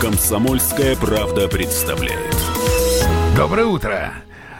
Комсомольская правда представляет. Доброе утро!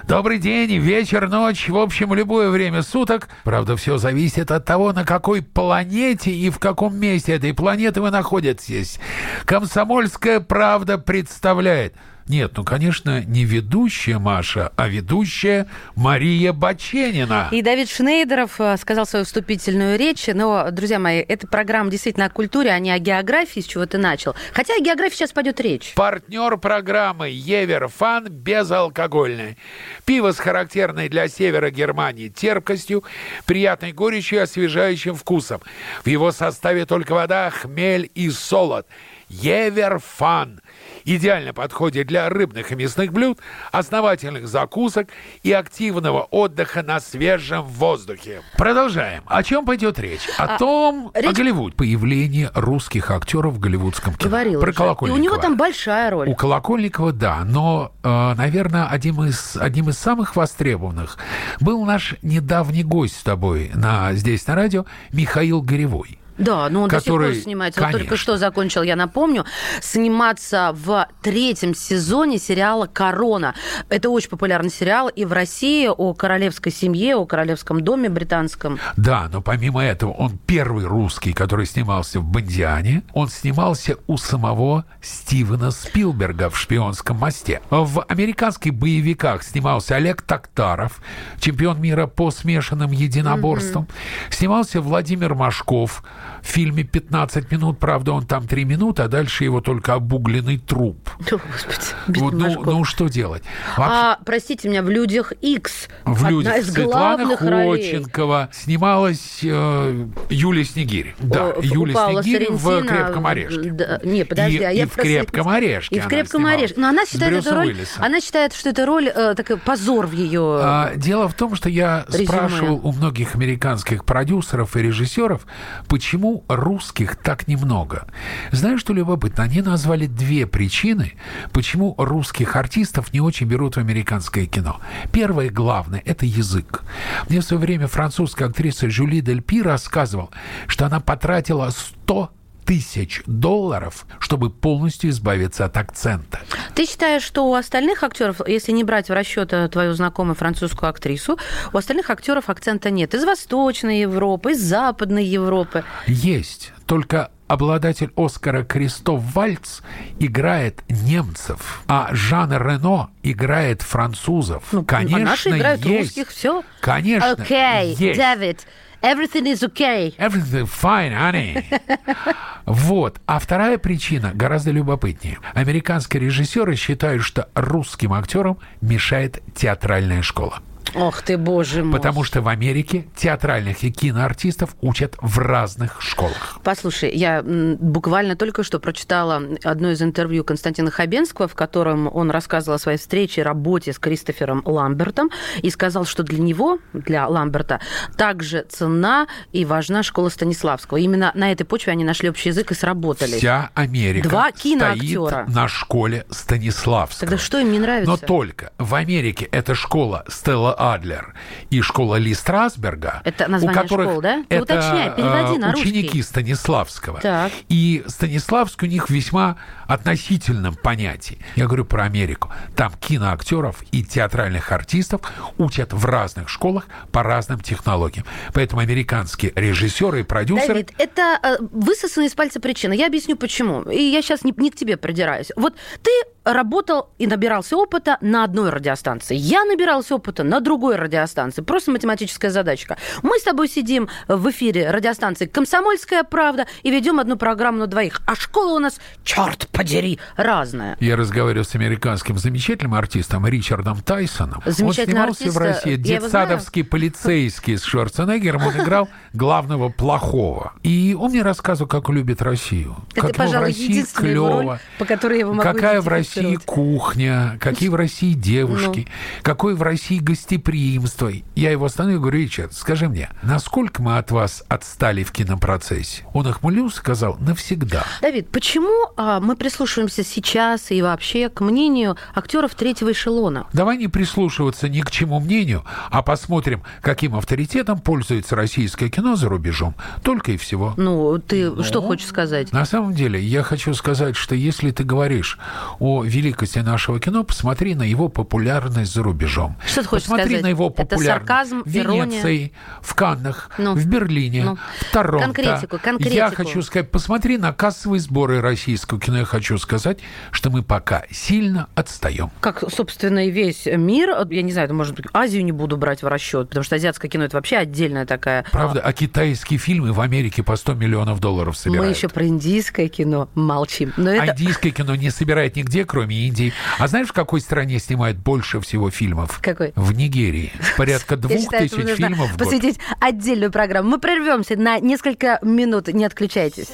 Добрый день, вечер, ночь, в общем, любое время суток. Правда, все зависит от того, на какой планете и в каком месте этой планеты вы находитесь. Комсомольская правда представляет – нет, ну, конечно, не ведущая Маша, а ведущая Мария Баченина. И Давид Шнейдеров э, сказал свою вступительную речь. Но, друзья мои, эта программа действительно о культуре, а не о географии, с чего ты начал. Хотя о географии сейчас пойдет речь. Партнер программы Евер Фан безалкогольный. Пиво с характерной для севера Германии терпкостью, приятной горечью и освежающим вкусом. В его составе только вода, хмель и солод. Евер Фан идеально подходит для рыбных и мясных блюд, основательных закусок и активного отдыха на свежем воздухе. Продолжаем. О чем пойдет речь? О а, том, речь... о Голливуд. Появление русских актеров в голливудском кино. Говорил Про Колокольникова. И у него там большая роль. У Колокольникова, да. Но, э, наверное, одним из, одним из самых востребованных был наш недавний гость с тобой на, здесь на радио Михаил Горевой. Да, но он который, до сих пор снимается. Конечно. Вот только что закончил, я напомню, сниматься в третьем сезоне сериала «Корона». Это очень популярный сериал и в России о королевской семье, о королевском доме британском. Да, но помимо этого он первый русский, который снимался в «Бондиане». Он снимался у самого Стивена Спилберга в «Шпионском мосте». В американских боевиках снимался Олег Токтаров, чемпион мира по смешанным единоборствам. Mm-hmm. Снимался Владимир Машков – в фильме 15 минут, правда, он там 3 минуты, а дальше его только обугленный труп. О, Господи, вот, ну, ну, что делать? Вообще... А, простите меня, в «Людях X в «Людях» из Светлана Ходченкова ролей. снималась э, Юлия Снегирь. Да, О, Юлия Снегирь в «Крепком орешке». Да, не, подожди, и, а я и в «Крепком орешке» И в «Крепком орешке». Но она считает, эту роль, она считает, что это роль, э, такой позор в ее а, Дело в том, что я резюме. спрашивал у многих американских продюсеров и режиссеров, почему русских так немного? Знаешь, что любопытно? Они назвали две причины, почему русских артистов не очень берут в американское кино. Первое, главное, это язык. Мне в свое время французская актриса Жюли Дель Пи рассказывала, что она потратила 100 тысяч долларов, чтобы полностью избавиться от акцента. Ты считаешь, что у остальных актеров, если не брать в расчет э, твою знакомую французскую актрису, у остальных актеров акцента нет? Из Восточной Европы, из Западной Европы? Есть. Только обладатель Оскара Кристоф Вальц играет немцев, а Жан Рено играет французов. Ну, Конечно, а наши играют есть. русских, все. Конечно, Окей, okay, Дэвид, Everything is okay. Everything fine, honey. Вот. А вторая причина гораздо любопытнее. Американские режиссеры считают, что русским актерам мешает театральная школа. Ох ты, боже мой. Потому что в Америке театральных и киноартистов учат в разных школах. Послушай, я буквально только что прочитала одно из интервью Константина Хабенского, в котором он рассказывал о своей встрече, работе с Кристофером Ламбертом и сказал, что для него, для Ламберта, также цена и важна школа Станиславского. Именно на этой почве они нашли общий язык и сработали. Вся Америка Два киноактера. стоит на школе Станиславского. Тогда что им не нравится? Но только в Америке эта школа Стелла Адлер и школа Ли Страсберга, это название у которых школ, да? это уточняй, переводи на ученики русский. Станиславского. Так. И Станиславский у них весьма относительном понятии. Я говорю про Америку. Там киноактеров и театральных артистов учат в разных школах по разным технологиям. Поэтому американские режиссеры и продюсеры... Давид, это э, высосанная из пальца причина. Я объясню, почему. И я сейчас не, не к тебе придираюсь. Вот ты работал и набирался опыта на одной радиостанции. Я набирался опыта на другой радиостанции. Просто математическая задачка. Мы с тобой сидим в эфире радиостанции «Комсомольская правда» и ведем одну программу на двоих. А школа у нас, черт подери, разная. Я разговаривал с американским замечательным артистом Ричардом Тайсоном. Он снимался артист, в России. Детсадовский полицейский с Шварценеггером. Он играл главного плохого. И он мне рассказывал, как любит Россию. Это, как пожалуй, клево. Роль, по которой я его могу Какая в России России кухня, какие в России девушки, ну. какое в России гостеприимство. Я его остановил и говорю, Ричард, скажи мне, насколько мы от вас отстали в кинопроцессе? Он охмылился, сказал, навсегда. Давид, почему а, мы прислушиваемся сейчас и вообще к мнению актеров третьего эшелона? Давай не прислушиваться ни к чему мнению, а посмотрим, каким авторитетом пользуется российское кино за рубежом. Только и всего. Ну, ты ну, что хочешь сказать? На самом деле, я хочу сказать, что если ты говоришь о великости нашего кино, посмотри на его популярность за рубежом. Что ты хочешь посмотри сказать? на его популярность. Это сарказм, в Венеции, ирония. в Каннах, ну, в Берлине, ну, в Торонто. Конкретику, конкретику. Я хочу сказать, посмотри на кассовые сборы российского кино. Я хочу сказать, что мы пока сильно отстаем. Как, собственно, и весь мир. Я не знаю, это может быть Азию не буду брать в расчет, потому что азиатское кино это вообще отдельная такая. Правда, а китайские фильмы в Америке по 100 миллионов долларов собирают. Мы еще про индийское кино молчим. Но это... А индийское кино не собирает нигде, кроме Индии. А знаешь, в какой стране снимают больше всего фильмов? Какой? В Нигерии. Порядка двух тысяч фильмов в год. посвятить отдельную программу. Мы прервемся на несколько минут. Не отключайтесь.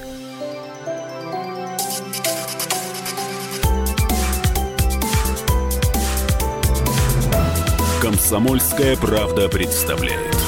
Комсомольская правда представляет.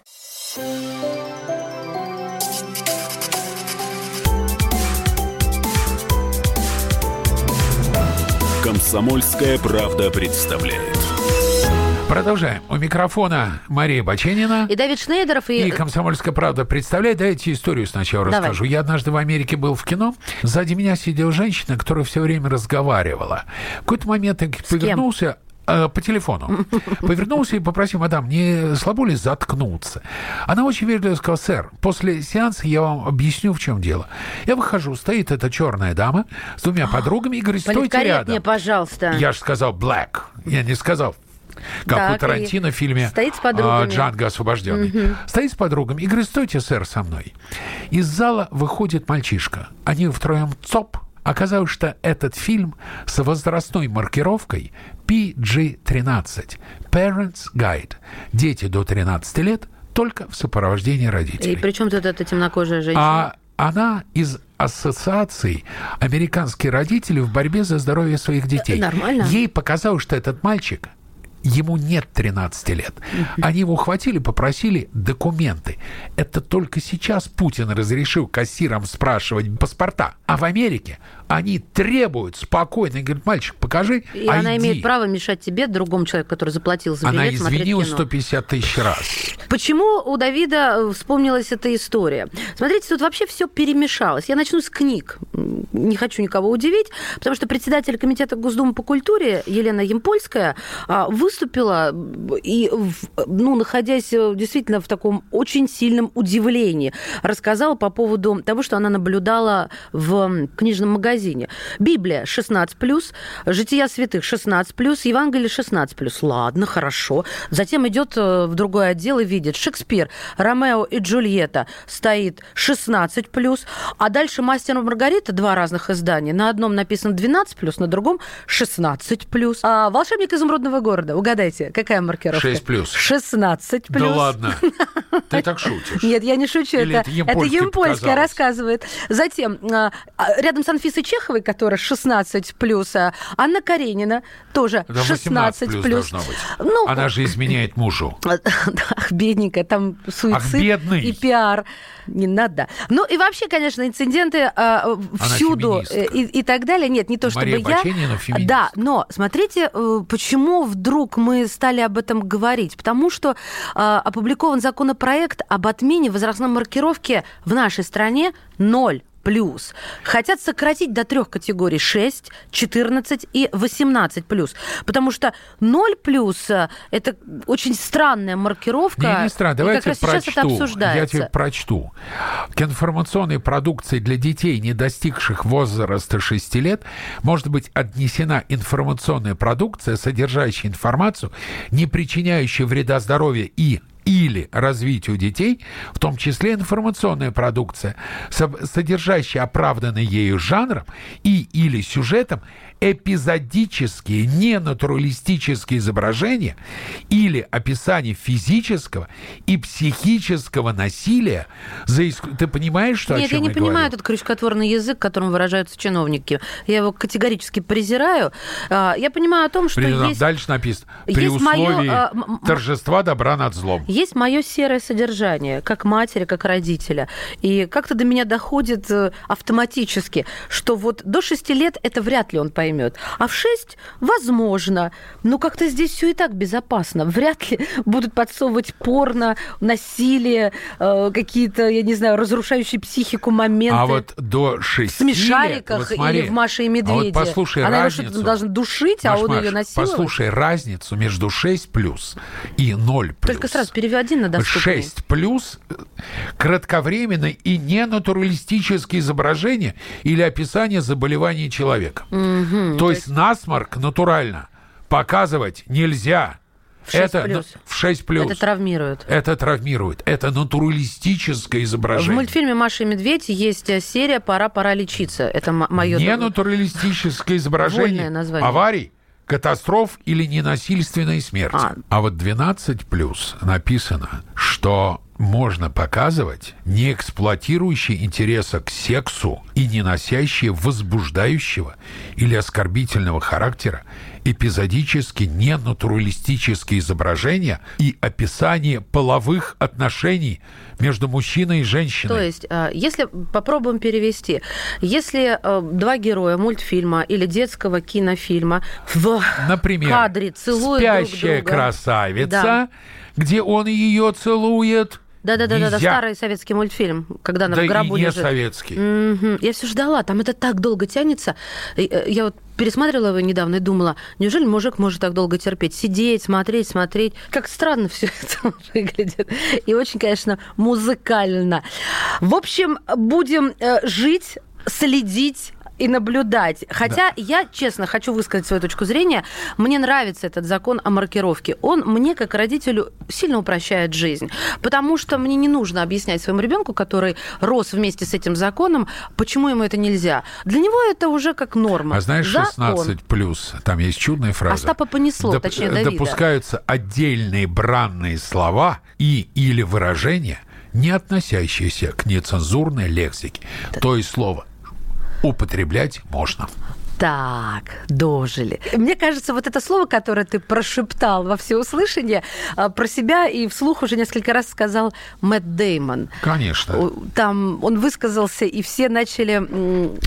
Комсомольская правда представляет. Продолжаем. У микрофона Мария Баченина. И Давид Шнейдеров. И, и «Комсомольская правда» представляет. Давайте историю сначала Давай. расскажу. Я однажды в Америке был в кино. Сзади меня сидела женщина, которая все время разговаривала. В какой-то момент я повернулся, Э, по телефону. Повернулся и попросил, мадам, не слабо ли заткнуться? Она очень вежливо сказала, сэр, после сеанса я вам объясню, в чем дело. Я выхожу, стоит эта черная дама с двумя подругами и говорит, стойте рядом. пожалуйста. Я же сказал black, я не сказал как так, у Тарантино в фильме стоит с подругами. «Джанго освобожденный». Угу. Стоит с подругами и говорит, стойте, сэр, со мной. Из зала выходит мальчишка. Они втроем ЦОП, Оказалось, что этот фильм с возрастной маркировкой PG-13 Parents Guide Дети до 13 лет только в сопровождении родителей. И при чем тут эта темнокожая женщина? А она из ассоциации американские родители в борьбе за здоровье своих детей. Нормально. Ей показалось, что этот мальчик ему нет 13 лет. Они его ухватили, попросили документы. Это только сейчас Путин разрешил кассирам спрашивать паспорта. А в Америке они требуют спокойно. И говорят, мальчик, покажи, И ID. она имеет право мешать тебе, другому человеку, который заплатил за билет, Она извинилась 150 тысяч раз. Почему у Давида э, вспомнилась эта история? Смотрите, тут вообще все перемешалось. Я начну с книг. Не хочу никого удивить, потому что председатель Комитета Госдумы по культуре Елена Емпольская а, выступила и, ну, находясь э, действительно в таком очень сильном удивлении, рассказала по поводу того, что она наблюдала в книжном магазине магазине. Библия 16+, Жития святых 16+, Евангелие 16+. Ладно, хорошо. Затем идет э, в другой отдел и видит Шекспир, Ромео и Джульетта стоит 16+, а дальше Мастер и Маргарита, два разных издания. На одном написано 12+, на другом 16+. А Волшебник изумрудного города, угадайте, какая маркировка? 6+. 16+. Да ладно. Ты так шутишь. Нет, я не шучу. Или это, это Емпольская рассказывает. Затем, а, а, рядом с Анфисой Чеховой, которая 16 плюс, а Анна Каренина тоже Это 16 плюс. Ну, Она же изменяет мужу. Ах, бедненькая, там суицид Ах, и пиар. Не надо. Ну и вообще, конечно, инциденты э, всюду и, и так далее. Нет, не то чтобы Мария я. Баченина, да, но смотрите, э, почему вдруг мы стали об этом говорить. Потому что э, опубликован законопроект об отмене возрастной маркировки в нашей стране ноль плюс. Хотят сократить до трех категорий 6, 14 и 18 плюс. Потому что 0 плюс э, это очень странная маркировка. Не, не странно. Давай я тебе прочту. Я тебе прочту. К информационной продукции для детей, не достигших возраста 6 лет, может быть отнесена информационная продукция, содержащая информацию, не причиняющая вреда здоровью и или развитию детей, в том числе информационная продукция, со- содержащая оправданный ею жанром и или сюжетом эпизодические, ненатуралистические изображения или описание физического и психического насилия. За иск- Ты понимаешь, что о Нет, я чем не понимаю говорю? этот крючкотворный язык, которым выражаются чиновники. Я его категорически презираю. А, Я понимаю о том, что При- есть... Дальше написано. При есть моё, условии а, м- м- торжества добра над злом. Есть мое серое содержание, как матери, как родителя. И как-то до меня доходит э, автоматически, что вот до 6 лет это вряд ли он поймет. А в 6 возможно. Но как-то здесь все и так безопасно. Вряд ли будут подсовывать порно, насилие, э, какие-то, я не знаю, разрушающие психику моменты. А вот до шести в смешариках лет, вот смотри, или в Маше и Медведе. А вот послушай Она его разницу. что-то должна душить, а Маш, он Маш, ее насилует. Послушай разницу между 6 плюс и 0 плюс. Только сразу переведи на доступный. 6 плюс э, кратковременное и ненатуралистические изображения или описание заболеваний человека. То, есть насморк натурально показывать нельзя. В 6 это плюс. в 6 плюс. Это травмирует. Это травмирует. Это натуралистическое В изображение. мультфильме «Маша и медведь» есть э, серия «Пора, пора лечиться». Это мое... Не натуралистическое изображение название. аварий, катастроф или ненасильственной смерти. А. А, вот 12 плюс написано, что можно показывать, не эксплуатирующие интереса к сексу и не носящие возбуждающего или оскорбительного характера эпизодически ненатуралистические изображения и описание половых отношений между мужчиной и женщиной. То есть, э, если попробуем перевести, если э, два героя мультфильма или детского кинофильма в Например, кадре целуют спящая друг друга. красавица, Да. где он ее целует. Да-да-да, да, старый советский мультфильм, когда она Да в гробу и не лежит. советский. Мгм. Я все ждала, там это так долго тянется. Э, Я вот пересматривала его недавно и думала, неужели мужик может так долго терпеть? Сидеть, смотреть, смотреть. Как странно все это выглядит. И очень, конечно, музыкально. В общем, будем э, жить, следить и наблюдать. Хотя я, честно, хочу высказать свою точку зрения. Мне нравится этот закон о маркировке. Он мне, как родителю, сильно упрощает жизнь. Потому что мне не нужно объяснять своему ребенку, который рос вместе с этим законом, почему ему это нельзя. Для него это уже как норма. А знаешь, Закон. 16 плюс, там есть чудная фраза. Остапа понесло, точнее, Давида. Допускаются отдельные бранные слова и или выражения, не относящиеся к нецензурной лексике. То есть слово употреблять можно. Так, дожили. Мне кажется, вот это слово, которое ты прошептал во всеуслышание, а, про себя и вслух уже несколько раз сказал Мэтт Деймон. Конечно. Там он высказался, и все начали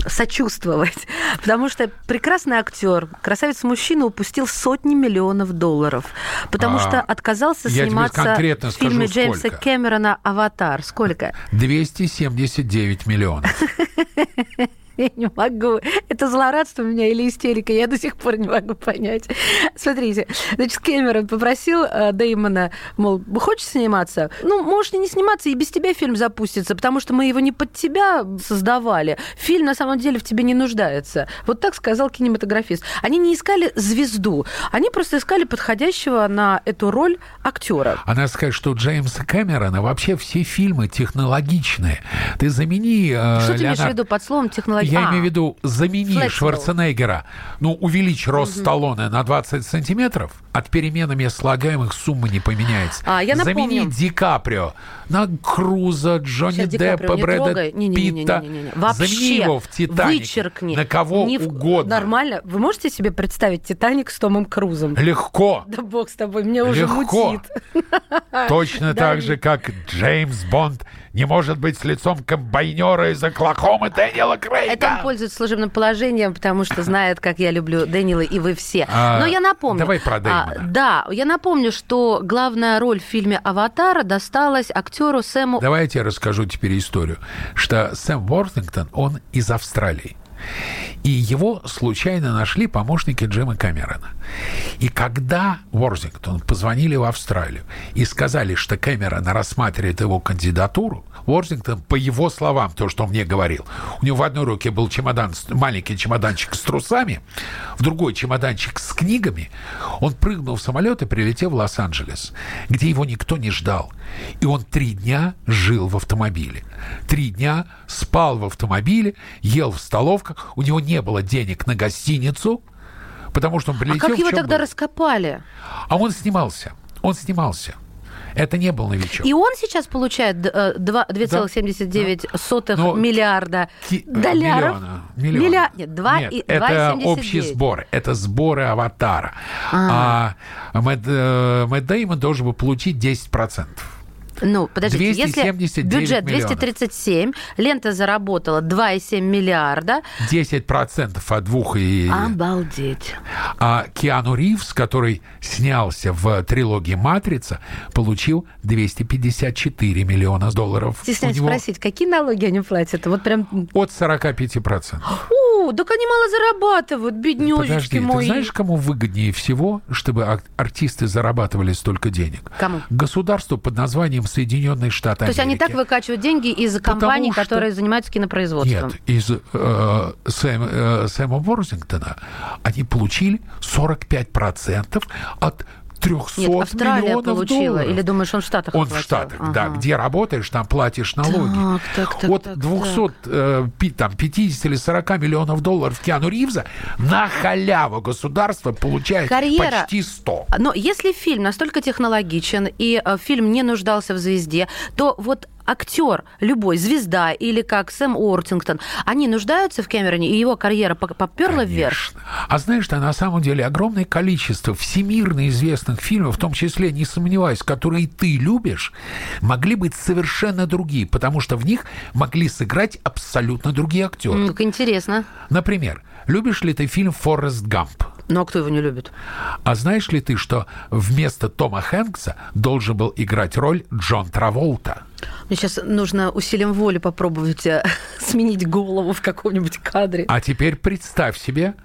сочувствовать, потому что прекрасный актер, красавец-мужчина упустил сотни миллионов долларов, потому А, что отказался сниматься в фильме скажу, Джеймса сколько. Кэмерона «Аватар». Сколько? 279 миллионов. Я не могу. Это злорадство у меня или истерика, я до сих пор не могу понять. Смотрите, значит, Кэмерон попросил э, Дэймона, мол, хочешь сниматься? Ну, можешь и не сниматься, и без тебя фильм запустится, потому что мы его не под тебя создавали. Фильм, на самом деле, в тебе не нуждается. Вот так сказал кинематографист. Они не искали звезду, они просто искали подходящего на эту роль актера. А надо сказать, что Джеймса Кэмерона вообще все фильмы технологичные. Ты замени э, Что ты имеешь в виду под словом технология? Я А, имею в виду, замени Flexible. Шварценеггера, ну, увеличь рост Сталлоне на 20 сантиметров, от переменами слагаемых сумма не поменяется. А, я Замени напомню. Ди Каприо на Круза, Джонни Сейчас Деппа, не Брэда. Питта. Вообще, Замени его в «Титанике». Вычеркни. На кого Не в- угодно. Нормально. Вы можете себе представить «Титаник» с Томом Крузом? Легко. Да бог с тобой, мне уже Легко. мутит. Точно так же, как Джеймс Бонд не может быть с лицом комбайнера из Оклахомы Дэниела Крейга. Это он пользуется служебным положением, потому что знает, как я люблю Дэниела, и вы все. А, Но я напомню... давай про Дэймона. а, да, я напомню, что главная роль в фильме «Аватара» досталась актеру Сэму... Давайте я расскажу теперь историю, что Сэм Уортингтон, он из Австралии. И его случайно нашли помощники Джима Кэмерона. И когда Уорзингтон позвонили в Австралию и сказали, что Кэмерон рассматривает его кандидатуру, Уорзингтон, по его словам, то, что он мне говорил, у него в одной руке был чемодан, маленький чемоданчик с трусами, в другой чемоданчик с книгами. Он прыгнул в самолет и прилетел в Лос-Анджелес, где его никто не ждал. И он три дня жил в автомобиле. Три дня спал в автомобиле, ел в столовках. У него не было денег на гостиницу, потому что он А прилетел как в его тогда был. раскопали? А он снимался. Он снимался. Это не был новичок. И он сейчас получает э, два- 2,79 сотых Ну, миллиарда Ки- э, долларов. Миллиона. Миллиона. Милля- Нет, два Нет, и- это 2,79. общий сбор. Это сборы аватара. А, Мэтт, э, Мэтт Дэймон должен был получить 10%. Ну, подождите, если 279 бюджет миллионов. 237, лента заработала 2,7 миллиарда. 10% от двух и... Обалдеть. А Киану Ривз, который снялся в трилогии «Матрица», получил 254 миллиона долларов. Стесняюсь него спросить, какие налоги они платят? Вот прям... От 45%. О, так они мало зарабатывают, беднёжечки Подожди, мои. ты знаешь, кому выгоднее всего, чтобы ар- артисты зарабатывали столько денег? Кому? Государству под названием Соединенные Штаты То есть они так Америки. выкачивают деньги из компаний, что- которые занимаются кинопроизводством. Нет, из э, Сэм- э, Сэма Ворзингтона они получили 45% от 300 Нет, Австралия миллионов получила. долларов. Или думаешь, он в Штатах Он в оплатил? Штатах, да. Ага. Где работаешь, там платишь налоги. Так, так, так, От так, 200, э, пи- там, 50 или 40 миллионов долларов Киану Ривза на халяву государство получает Карьера. почти 100. Но если фильм настолько технологичен и э, фильм не нуждался в звезде, то вот актер, любой, звезда или как Сэм Уортингтон, они нуждаются в Кэмероне, и его карьера поперла вверх? А знаешь, что на самом деле огромное количество всемирно известных фильмов, в том числе, не сомневаюсь, которые ты любишь, могли быть совершенно другие, потому что в них могли сыграть абсолютно другие актеры. М, Как интересно. Например, любишь ли ты фильм «Форест Гамп»? Ну, а кто его не любит? А знаешь ли ты, что вместо Тома Хэнкса должен был играть роль Джон Траволта? Мне сейчас нужно усилием воли попробовать э, сменить голову в каком-нибудь кадре. А теперь представь себе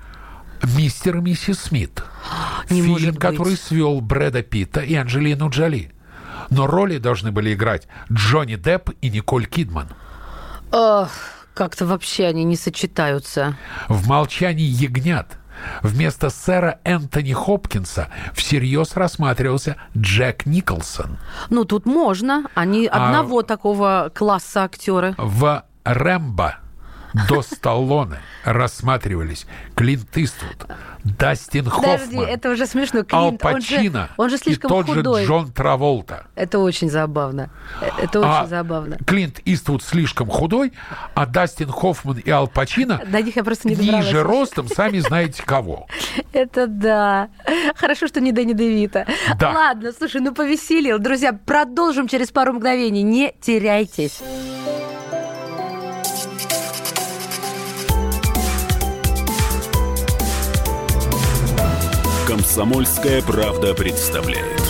«Мистер и миссис Смит». Не фильм, который свел Брэда Питта и Анджелину Джоли. Но роли должны были играть Джонни Депп и Николь Кидман. Ох, как-то вообще они не сочетаются. В «Молчании ягнят» вместо сэра Энтони Хопкинса всерьез рассматривался Джек Николсон. Ну, тут можно. Они А- одного такого класса актеры. В «Рэмбо» до Сталлоне рассматривались Клинт Иствуд, Дастин Подожди, Хоффман, это уже смешно. Ал Клинт, он же, Пачино он же и слишком тот худой. же Джон Траволта. Это очень забавно. Э, Это очень А забавно. Клинт Иствуд слишком худой, а Дастин Хоффман и Ал Пачино До них я просто не добралась. ниже ростом, сами знаете кого. Это да. Хорошо, что не Дэнни Девита. Да. Ладно, слушай, ну повеселил. Друзья, продолжим через пару мгновений. Не теряйтесь. Комсомольская правда представляет.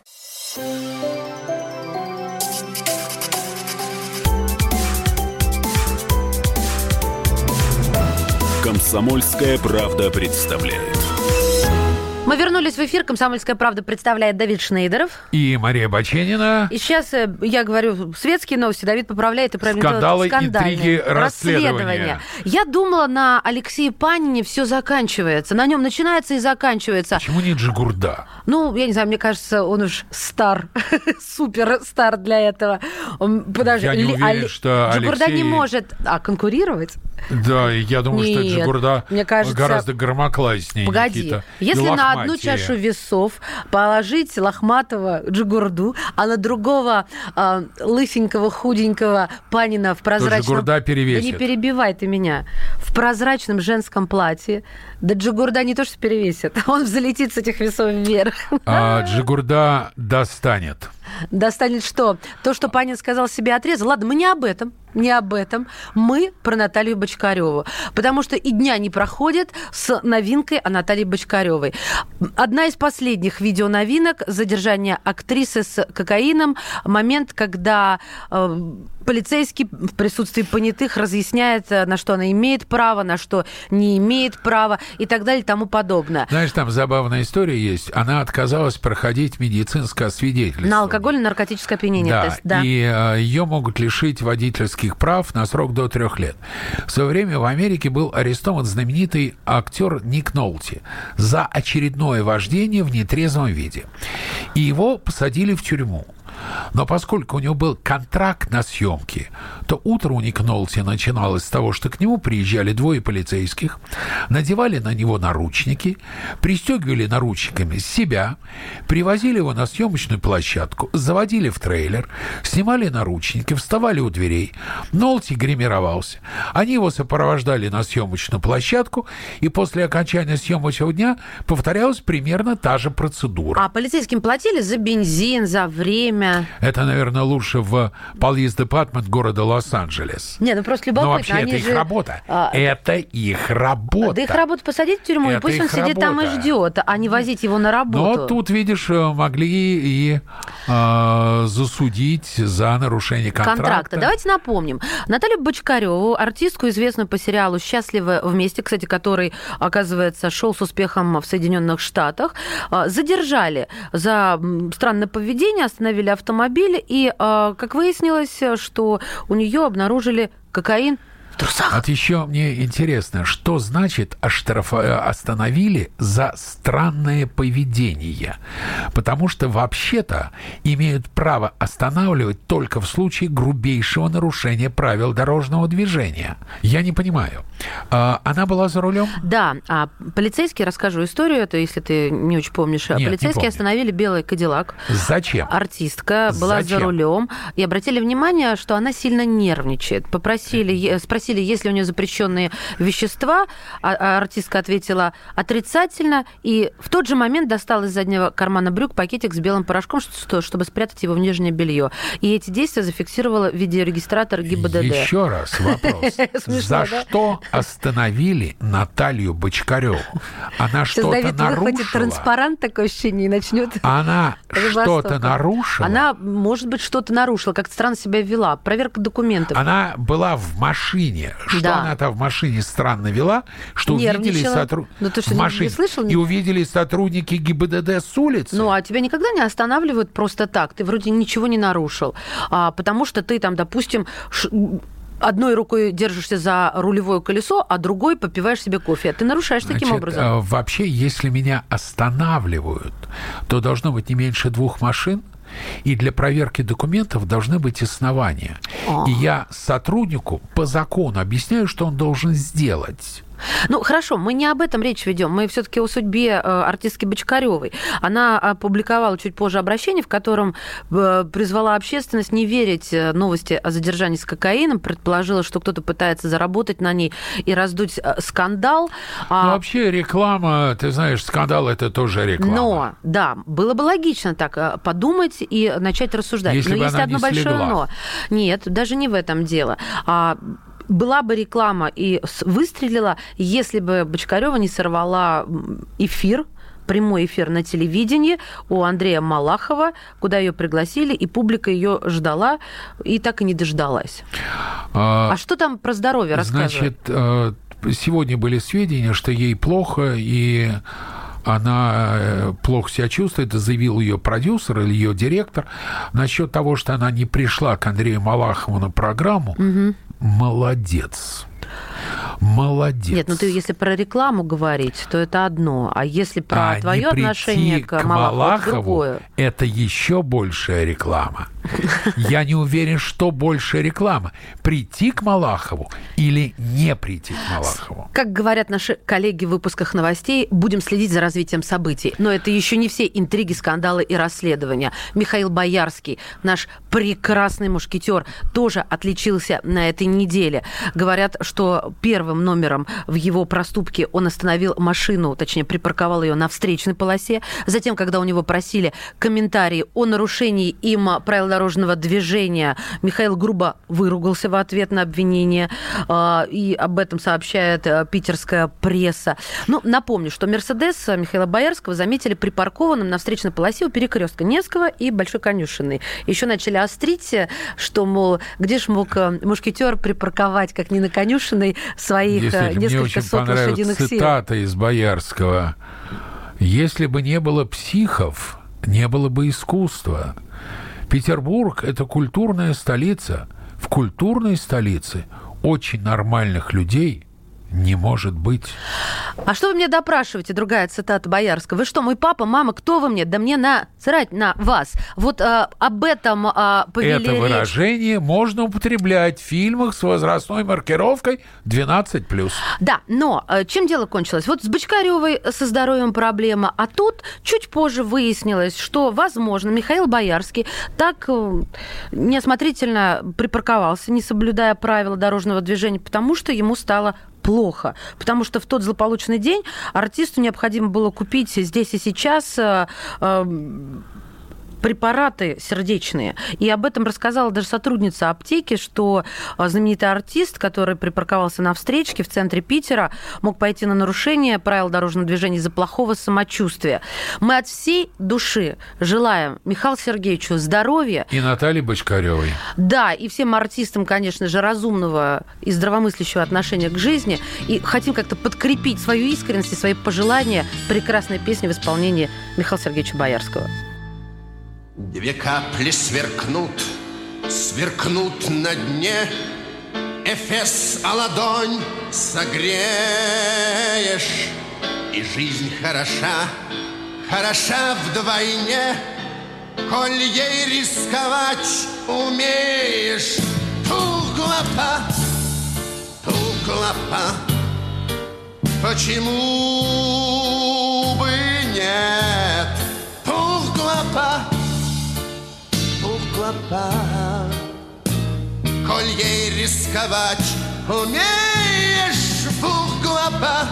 Комсомольская правда представляет. Мы вернулись в эфир. «Комсомольская правда» представляет Давид Шнейдеров. И Мария Баченина. И сейчас э, я говорю светские новости, Давид поправляет и правильно Скандалы, делает. интриги, расследования. Я думала, на Алексее Панине все заканчивается. На нем начинается и заканчивается. Почему не Джигурда? Ну, я не знаю, мне кажется, он уж стар, супер стар для этого. Он, подожди, Я не Ли- уверен, Али- что Джигурда не Алексей- может а, конкурировать. Да, я думаю, что Нет, Джигурда мне кажется- гораздо громокласнее Погоди, Никита. И если на одну чашу весов положить лохматого Джигурду, а на другого а, лысенького, худенького Панина в прозрачном... Джигурда перевесит. Да не перебивай ты меня. В прозрачном женском платье. Да Джигурда не то, что перевесит, он взлетит с этих весов вверх. А Джигурда достанет. Достанет что? То, что Панин сказал себе отрезал. Ладно, мы не об этом. Не об этом. Мы про Наталью Бочкареву. Потому что и дня не проходит с новинкой о Наталье Бочкаревой. Одна из последних видеоновинок – задержание актрисы с кокаином. Момент, когда э, полицейский в присутствии понятых разъясняет, э, на что она имеет право, на что не имеет права и так далее и тому подобное. Знаешь, там забавная история есть. Она отказалась проходить медицинское свидетельство. На алкоголь и наркотическое опьянение. Да, тест. да. и э, ее могут лишить водительских прав на срок до трех лет. В свое время в Америке был арестован знаменитый актер Ник Нолти за очередное вождение в нетрезвом виде. И его посадили в тюрьму. Но поскольку у него был контракт на съемки, то утро у Ника Нолти начиналось с того, что к нему приезжали двое полицейских, надевали на него наручники, пристегивали наручниками себя, привозили его на съемочную площадку, заводили в трейлер, снимали наручники, вставали у дверей. Нолти гримировался. Они его сопровождали на съемочную площадку, и после окончания съемочного дня повторялась примерно та же процедура. А полицейским платили за бензин, за время? Это, наверное, лучше в Police Department города Лос-Анджелес. Не, ну просто Но любопытно. вообще они это их же, работа. а, Это их работа. Да их работу посадить в тюрьму, и Это пусть он их сидит там и работа. ждет, а не возить его на работу. Но тут, видишь, э, могли и э, засудить за нарушение контракта. контракта. Давайте напомним. Наталью Бочкареву, артистку, известную по сериалу «Счастливы вместе», кстати, который, оказывается, шел с успехом в Соединенных Штатах, а, задержали за странное поведение, остановили автомобиль, и, а, как выяснилось, что у нее обнаружили кокаин в трусах. Вот еще мне интересно, что значит оштраф- э, остановили за странное поведение? Потому что вообще-то имеют право останавливать только в случае грубейшего нарушения правил дорожного движения. Я не понимаю. А, Она была за рулем? Да, а полицейские, расскажу историю, это если ты не очень помнишь, не полицейские помню. остановили белый кадиллак, Зачем? артистка была Зачем? за рулем и обратили внимание, что она сильно нервничает. Попросили, е- спросили, есть ли у нее запрещенные вещества, а, а артистка ответила отрицательно, и в тот же момент достала из заднего кармана брюк пакетик с белым порошком, что, чтобы спрятать его в нижнее белье. И эти действия зафиксировала видеорегистратор ГИБДД. Еще раз вопрос. За что остановили Наталью Бочкареву? Она что-то нарушила? транспарант такое ощущение и начнет Она что-то нарушила? Она, может быть, что-то нарушила, как-то странно себя вела. Проверка документов. Она была в машине. Что Да. она там в машине странно вела, что увидели сотрудники Ну, в не- машине слышал? и увидели сотрудники ГИБДД с улицы. Ну, а тебя никогда не останавливают просто так. Ты вроде ничего не нарушил. А, потому что ты там, допустим, ш- одной рукой держишься за рулевое колесо, а другой попиваешь себе кофе. Ты нарушаешь таким Значит, образом. э, Вообще, если меня останавливают, то должно быть не меньше двух машин, и для проверки документов должны быть основания. А. И я сотруднику по закону объясняю, что он должен сделать. Ну, хорошо, мы не об этом речь ведем. Мы все-таки о судьбе э, артистки Бочкаревой. Она опубликовала чуть позже обращение, в котором э, призвала общественность не верить э, новости о задержании с кокаином, предположила, что кто-то пытается заработать на ней и раздуть скандал. Ну, А, вообще реклама, ты знаешь, скандал это тоже реклама. Но, да, было бы логично так подумать и начать рассуждать. Если но бы есть она одно большое слегла. но. Нет, даже не в этом дело. А, была бы реклама и выстрелила, если бы Бочкарева не сорвала эфир прямой эфир на телевидении у Андрея Малахова, куда ее пригласили, и публика ее ждала и так и не дождалась. А, А что там про здоровье рассказывай? Значит, э, сегодня были сведения, что ей плохо, и она э, плохо себя чувствует, заявил ее продюсер или ее директор насчет того, что она не пришла к Андрею Малахову на программу. Угу. Молодец. Молодец. Нет, ну ты если про рекламу говорить, то это одно. А если про а твое отношение к, к Малахову, Малахову другое. это еще большая реклама. Я не уверен, что больше реклама. Прийти к Малахову или не прийти к Малахову. Как говорят наши коллеги в выпусках новостей, будем следить за развитием событий. Но это еще не все интриги, скандалы и расследования. Михаил Боярский, наш прекрасный мушкетер, тоже отличился на этой неделе. Говорят, что первым номером в его проступке он остановил машину, точнее, припарковал ее на встречной полосе. Затем, когда у него просили комментарии о нарушении им правил дорожного движения. Михаил грубо выругался в ответ на обвинение, а, и об этом сообщает э, питерская пресса. Ну, напомню, что Мерседес Михаила Боярского заметили припаркованным на встречной полосе у перекрестка Невского и Большой Конюшины. Еще начали острить, что, мол, где ж мог э, мушкетер припарковать, как не на Конюшиной, своих Действительно, несколько мне очень сот лошадиных сил. цитата из Боярского. «Если бы не было психов, не было бы искусства. Петербург – это культурная столица. В культурной столице очень нормальных людей – не может быть. А что вы мне допрашиваете? Другая цитата Боярского. Вы что, мой папа, мама, кто вы мне? Да мне на срать на вас. Вот а, об этом а, повели Это выражение речь. можно употреблять в фильмах с возрастной маркировкой 12+. Да, но э, чем дело кончилось? Вот с Бочкаревой со здоровьем проблема, а тут чуть позже выяснилось, что, возможно, Михаил Боярский так э, неосмотрительно припарковался, не соблюдая правила дорожного движения, потому что ему стало плохо, потому что в тот злополучный день артисту необходимо было купить здесь и сейчас э, э, препараты сердечные. И об этом рассказала даже сотрудница аптеки, что а, знаменитый артист, который припарковался на встречке в центре Питера, мог пойти на нарушение правил дорожного движения из-за плохого самочувствия. Мы от всей души желаем Михаилу Сергеевичу здоровья. И Наталье Бочкаревой. Да, и всем артистам, конечно же, разумного и здравомыслящего отношения к жизни. И хотим как-то подкрепить свою искренность и свои пожелания прекрасной песни в исполнении Михаила Сергеевича Боярского. Две капли сверкнут, сверкнут на дне, Эфес, а ладонь согреешь, И жизнь хороша, хороша вдвойне, Коль ей рисковать умеешь. Туглопа, туглопа, Почему клопа. Коль ей рисковать умеешь, пух клопа.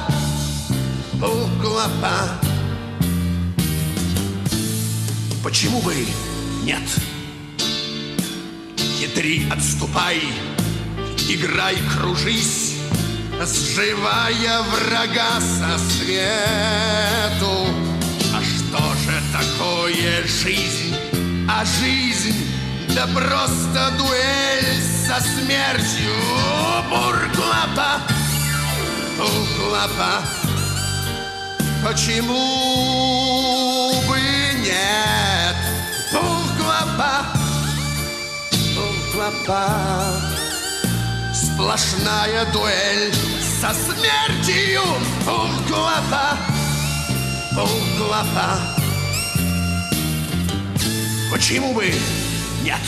Почему бы нет? Хитри, отступай, играй, кружись, Сживая врага со свету. А что же такое жизнь? А жизнь да просто дуэль со смертью. Бурглапа, Бурглапа Почему бы нет? Бурглапа, Бурглапа Сплошная дуэль со смертью. Бурглапа, Бурглапа Почему бы нет.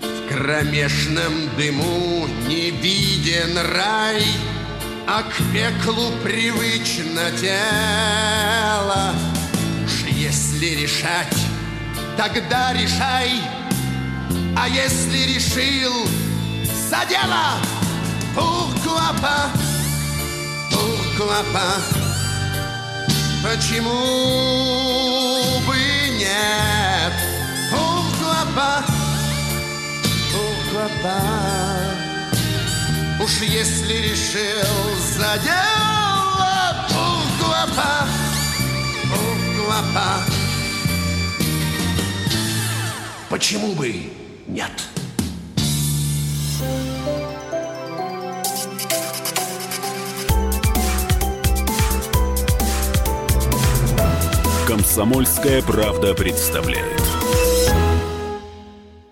В кромешном дыму не виден рай, А к пеклу привычно тело. Уж если решать, тогда решай, А если решил, за дело! Ух, клопа, ух, клопа, Почему бы нет? Углоба, углоба. Уж если решил за дело, углоба, углоба. Почему бы нет? Комсомольская правда представляет.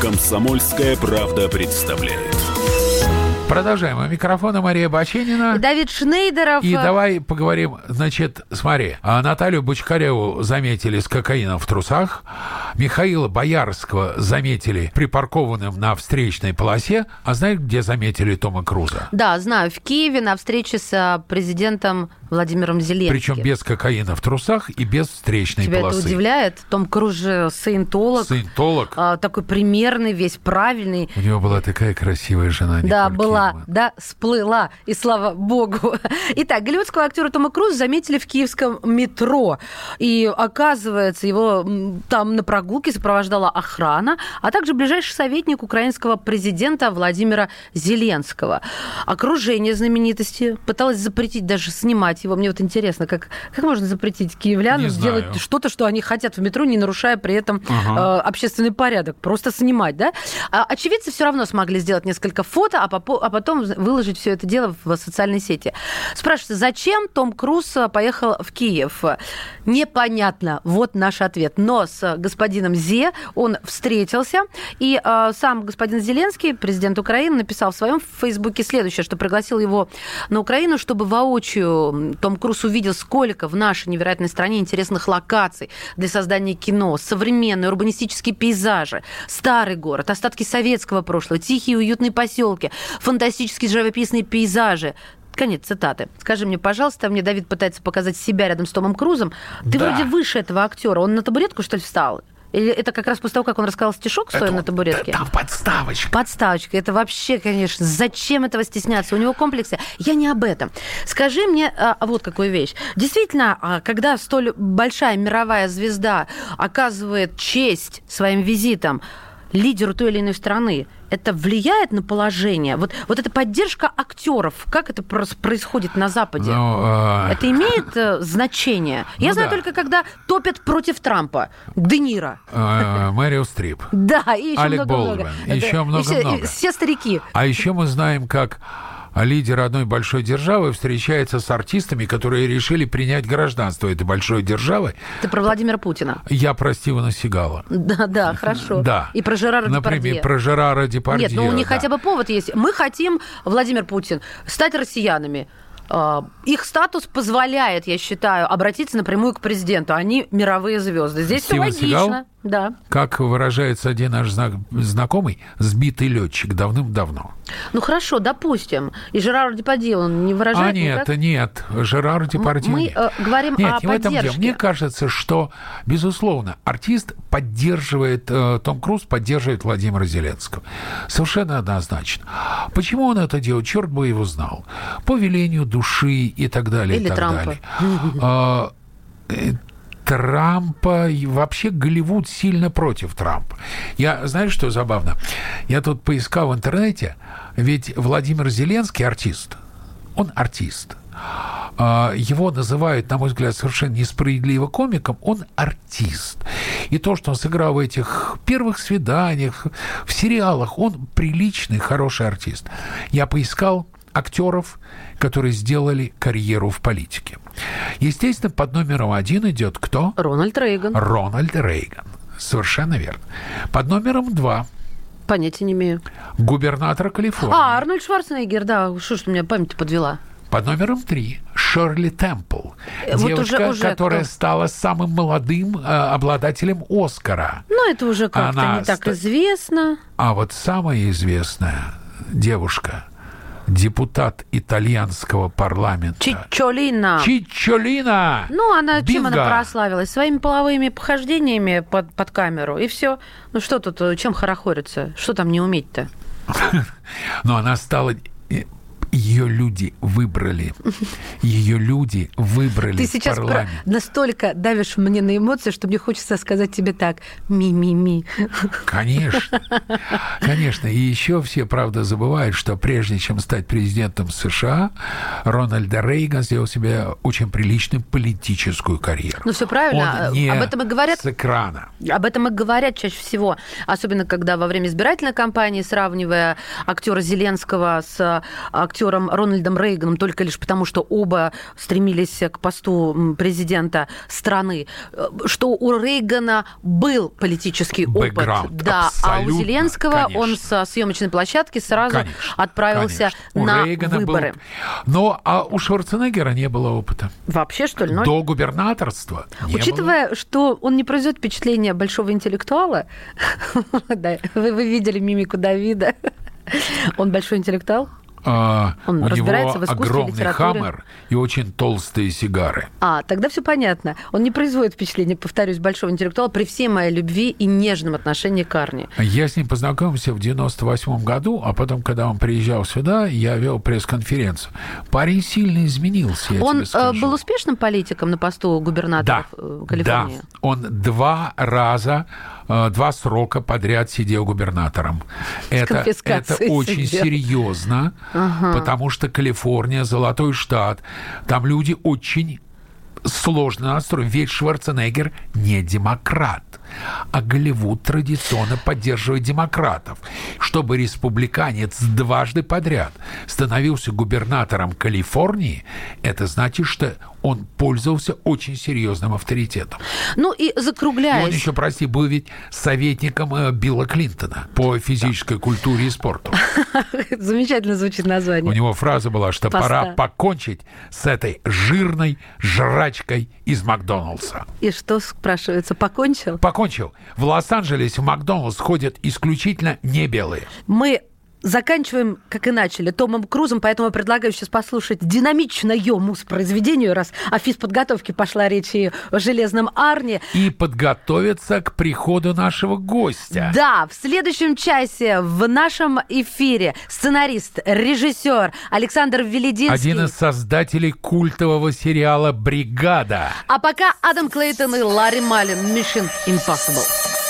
Комсомольская правда представляет. Продолжаем. У микрофона Мария Баченина. Давид Шнейдеров. И давай поговорим, значит, смотри. А Наталью Бочкареву заметили с кокаином в трусах. Михаила Боярского заметили припаркованным на встречной полосе. А знаешь, где заметили Тома Круза? Да, знаю, в Киеве на встрече с а, президентом Владимиром Зеленским. Причем без кокаина в трусах и без встречной Тебя полосы. это удивляет? Том Круз же саентолог. Саентолог. а, такой примерный, весь правильный. У него была такая красивая жена. Да, Николь была, Кидман. да, сплыла, и слава богу. Итак, голливудского актера Тома Круза заметили в киевском метро. И, оказывается, его там на прогулке сопровождала охрана, а также ближайший советник украинского президента Владимира Зеленского. Окружение знаменитости пыталось запретить даже снимать его. Мне вот интересно, как, как можно запретить киевлянам Не знаю. делать что-то, что они хотят в метро, не нарушая при этом Ага. э, общественный порядок. Просто снимать, да? А очевидцы все равно смогли сделать несколько фото, а, попо- а потом выложить все это дело в социальные сети. Спрашивается, зачем Том Круз э, поехал в Киев? Непонятно. Вот наш ответ. Но с господином Зе он встретился, и э, сам господин Зеленский, президент Украины, написал в своем Фейсбуке следующее, что пригласил его на Украину, чтобы воочию Том Круз увидел, сколько в нашей невероятной стране интересных локаций для создания кино, современные урбанистические пейзажи, старый город, остатки советского прошлого, тихие уютные поселки, фантастические живописные пейзажи. Конец цитаты. Скажи мне, пожалуйста, мне Давид пытается показать себя рядом с Томом Крузом. Ты Да. вроде выше этого актера. Он на табуретку, что ли, встал? Или это как раз после того, как он рассказал стишок, стоя Это на табуретке? да, Там подставочка. Подставочка. Это вообще, конечно, зачем этого стесняться? У него комплексы. Я не об этом. Скажи мне а, вот какую вещь. Действительно, а, когда столь большая мировая звезда оказывает честь своим визитом лидеру той или иной страны, это влияет на положение? Вот, вот эта поддержка актеров, как это происходит на Западе? Ну, а, Это имеет э, значение? Я Ну знаю да. только, когда топят против Трампа. Де Ниро. Мэрио Стрип. Да, и еще Алек много-много. Еще много-много. Все старики. А еще мы знаем, как лидер одной большой державы встречается с артистами, которые решили принять гражданство этой большой державы. Ты про Владимира Путина. Я про Стивена Сигала. Да, да, хорошо. Да. И про Жерара Например, Депардье. про Жерара Депардье. Нет, ну у них да. хотя бы повод есть. Мы хотим, Владимир Путин, стать россиянами. А, Их статус позволяет, я считаю, обратиться напрямую к президенту. Они мировые звезды. Здесь все логично. Сигал? Да. Как выражается один наш зна- знакомый, сбитый летчик давным-давно. Ну хорошо, допустим. И Жерар Депардье, он не выражает а нет, никак? нет, Жерар Депардье Мы нет. э, говорим Нет, о не в этом дело. поддержке. Мне кажется, что, безусловно, артист поддерживает, э, Том Круз поддерживает Владимира Зеленского. Совершенно однозначно. Почему он это делает? Черт бы его знал. По велению души и так далее. Или и так Трампа. далее. Трампа и вообще Голливуд сильно против Трампа. Я знаешь, что забавно? Я тут поискал в интернете, ведь Владимир Зеленский артист. Он артист. А, Его называют, на мой взгляд, совершенно несправедливо комиком. Он артист. И то, что он сыграл в этих первых свиданиях, в сериалах, он приличный, хороший артист. Я поискал актеров, которые сделали карьеру в политике. Естественно, под номером один идет кто? Рональд Рейган. Рональд Рейган. Совершенно верно. Под номером два Понятия не имею. губернатор Калифорнии. А, Арнольд Шварценеггер, да. Что ж у меня память подвела? Под номером три Шерли Темпл. Э, вот Девушка, уже- уже которая кто? стала самым молодым э, обладателем Оскара. Ну, это уже как-то Она не так известно. А вот самая известная девушка, депутат итальянского парламента. Чичолина. Чичолина! Ну, она чем она Бинго! прославилась? Своими половыми похождениями под, под камеру. И все. Ну что тут, э, чем хорохориться? Что там не уметь-то? Но она стала э, ее люди выбрали. Ее люди выбрали Ты сейчас про- настолько давишь мне на эмоции, что мне хочется сказать тебе так. Ми-ми-ми. Конечно. Конечно. И еще все, правда, забывают, что прежде чем стать президентом США, Рональд Рейган сделал себе очень приличную политическую карьеру. Ну, всё правильно. Он не Об этом и говорят. с экрана. Об этом и говорят чаще всего, особенно когда во время избирательной кампании, сравнивая актера Зеленского с актером Рональдом Рейганом только лишь потому, что оба стремились к посту президента страны, э, что у Рейгана был политический Бэкграунд, опыт, да, а у Зеленского он конечно. со съемочной площадки сразу Конечно, отправился конечно. У на Рейгана был- выборы. Но а у Шварценеггера не было опыта. Вообще что ли? Ну, До губернаторства не было. Учитывая, что он не производит впечатление большого интеллектуала, вы видели мимику Давида, он большой интеллектуал? А, Он у него разбирается в искусстве, огромный литературе. хаммер и очень толстые сигары. А, тогда все понятно. Он не производит впечатление, повторюсь, большого интеллектуала при всей моей любви и нежном отношении к Арни. Я с ним познакомился в 98 году, а потом, когда он приезжал сюда, я вел пресс-конференцию. Парень сильно изменился, я он э, был успешным политиком на посту губернатора да, э, Калифорнии? да, он два раза, два срока подряд сидел губернатором. Это, это очень сидел. серьезно, потому что Калифорния, золотой штат, там люди очень сложно настроены. Ведь Шварценеггер не демократ. А Голливуд традиционно поддерживает демократов. Чтобы республиканец дважды подряд становился губернатором Калифорнии, это значит, что он пользовался очень серьезным авторитетом. Ну и И он закругляясь, еще, прости, был ведь советником э, Билла Клинтона по физической культуре и спорту. замечательно звучит У название. него фраза была, что Поста. пора покончить с этой жирной жрачкой из Макдоналдса. И что, спрашивается, покончил? Покончил. В Лос-Анджелесе в Макдоналдс ходят исключительно не белые. Мы заканчиваем, как и начали, Томом Крузом, поэтому предлагаю сейчас послушать динамичное муз-произведению, раз о физподготовке пошла речь и о железном Арне. И подготовиться к приходу нашего гостя. Да, в следующем часе в нашем эфире сценарист, режиссер Александр Велединский. Один из создателей культового сериала «Бригада». А пока Адам Клейтон и Ларри Малин Mission Impossible.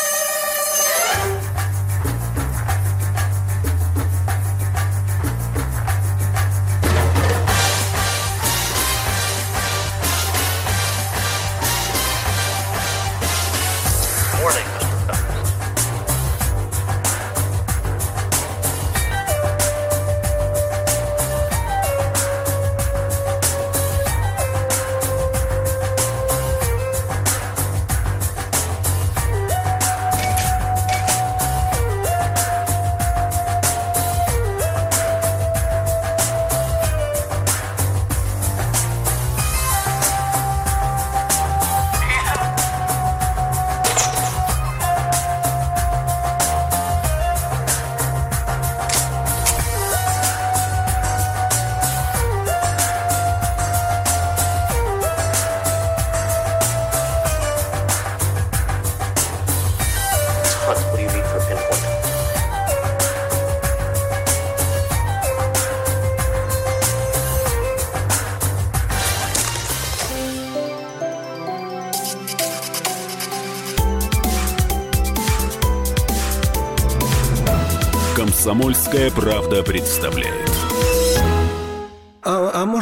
Комсомольская правда представляет.